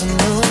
doesn't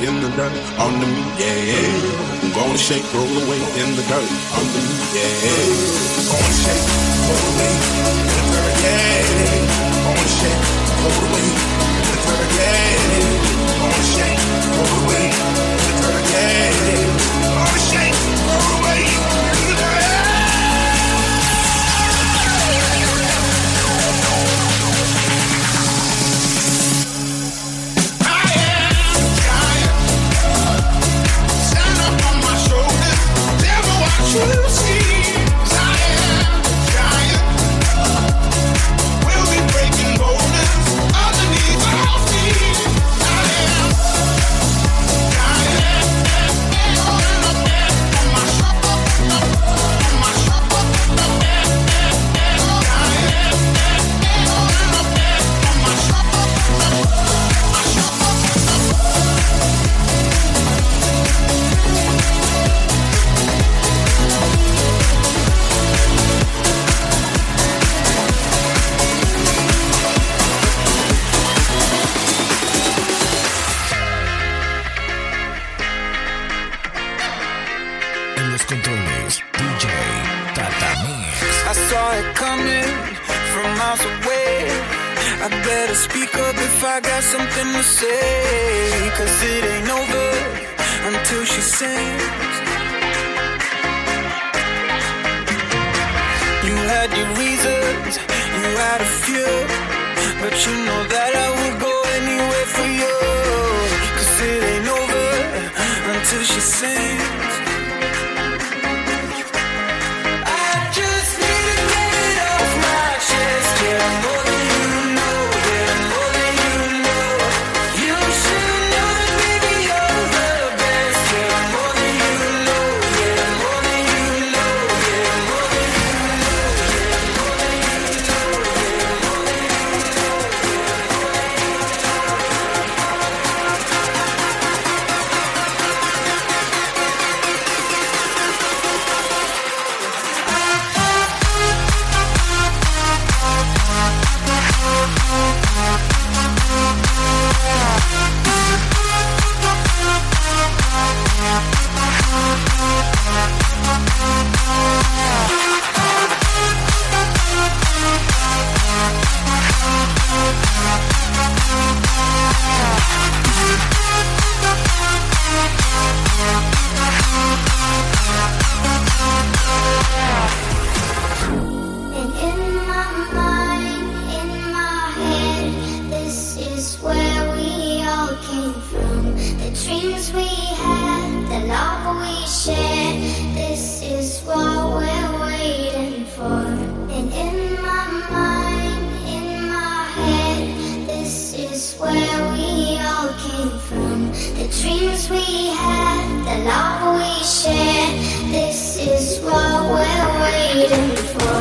in the dirt under me, yeah. Gonna shake, roll away in the dirt under me, yeah. Gonna shake, roll away. till she sings. share. This is what we're waiting for.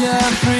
Yeah.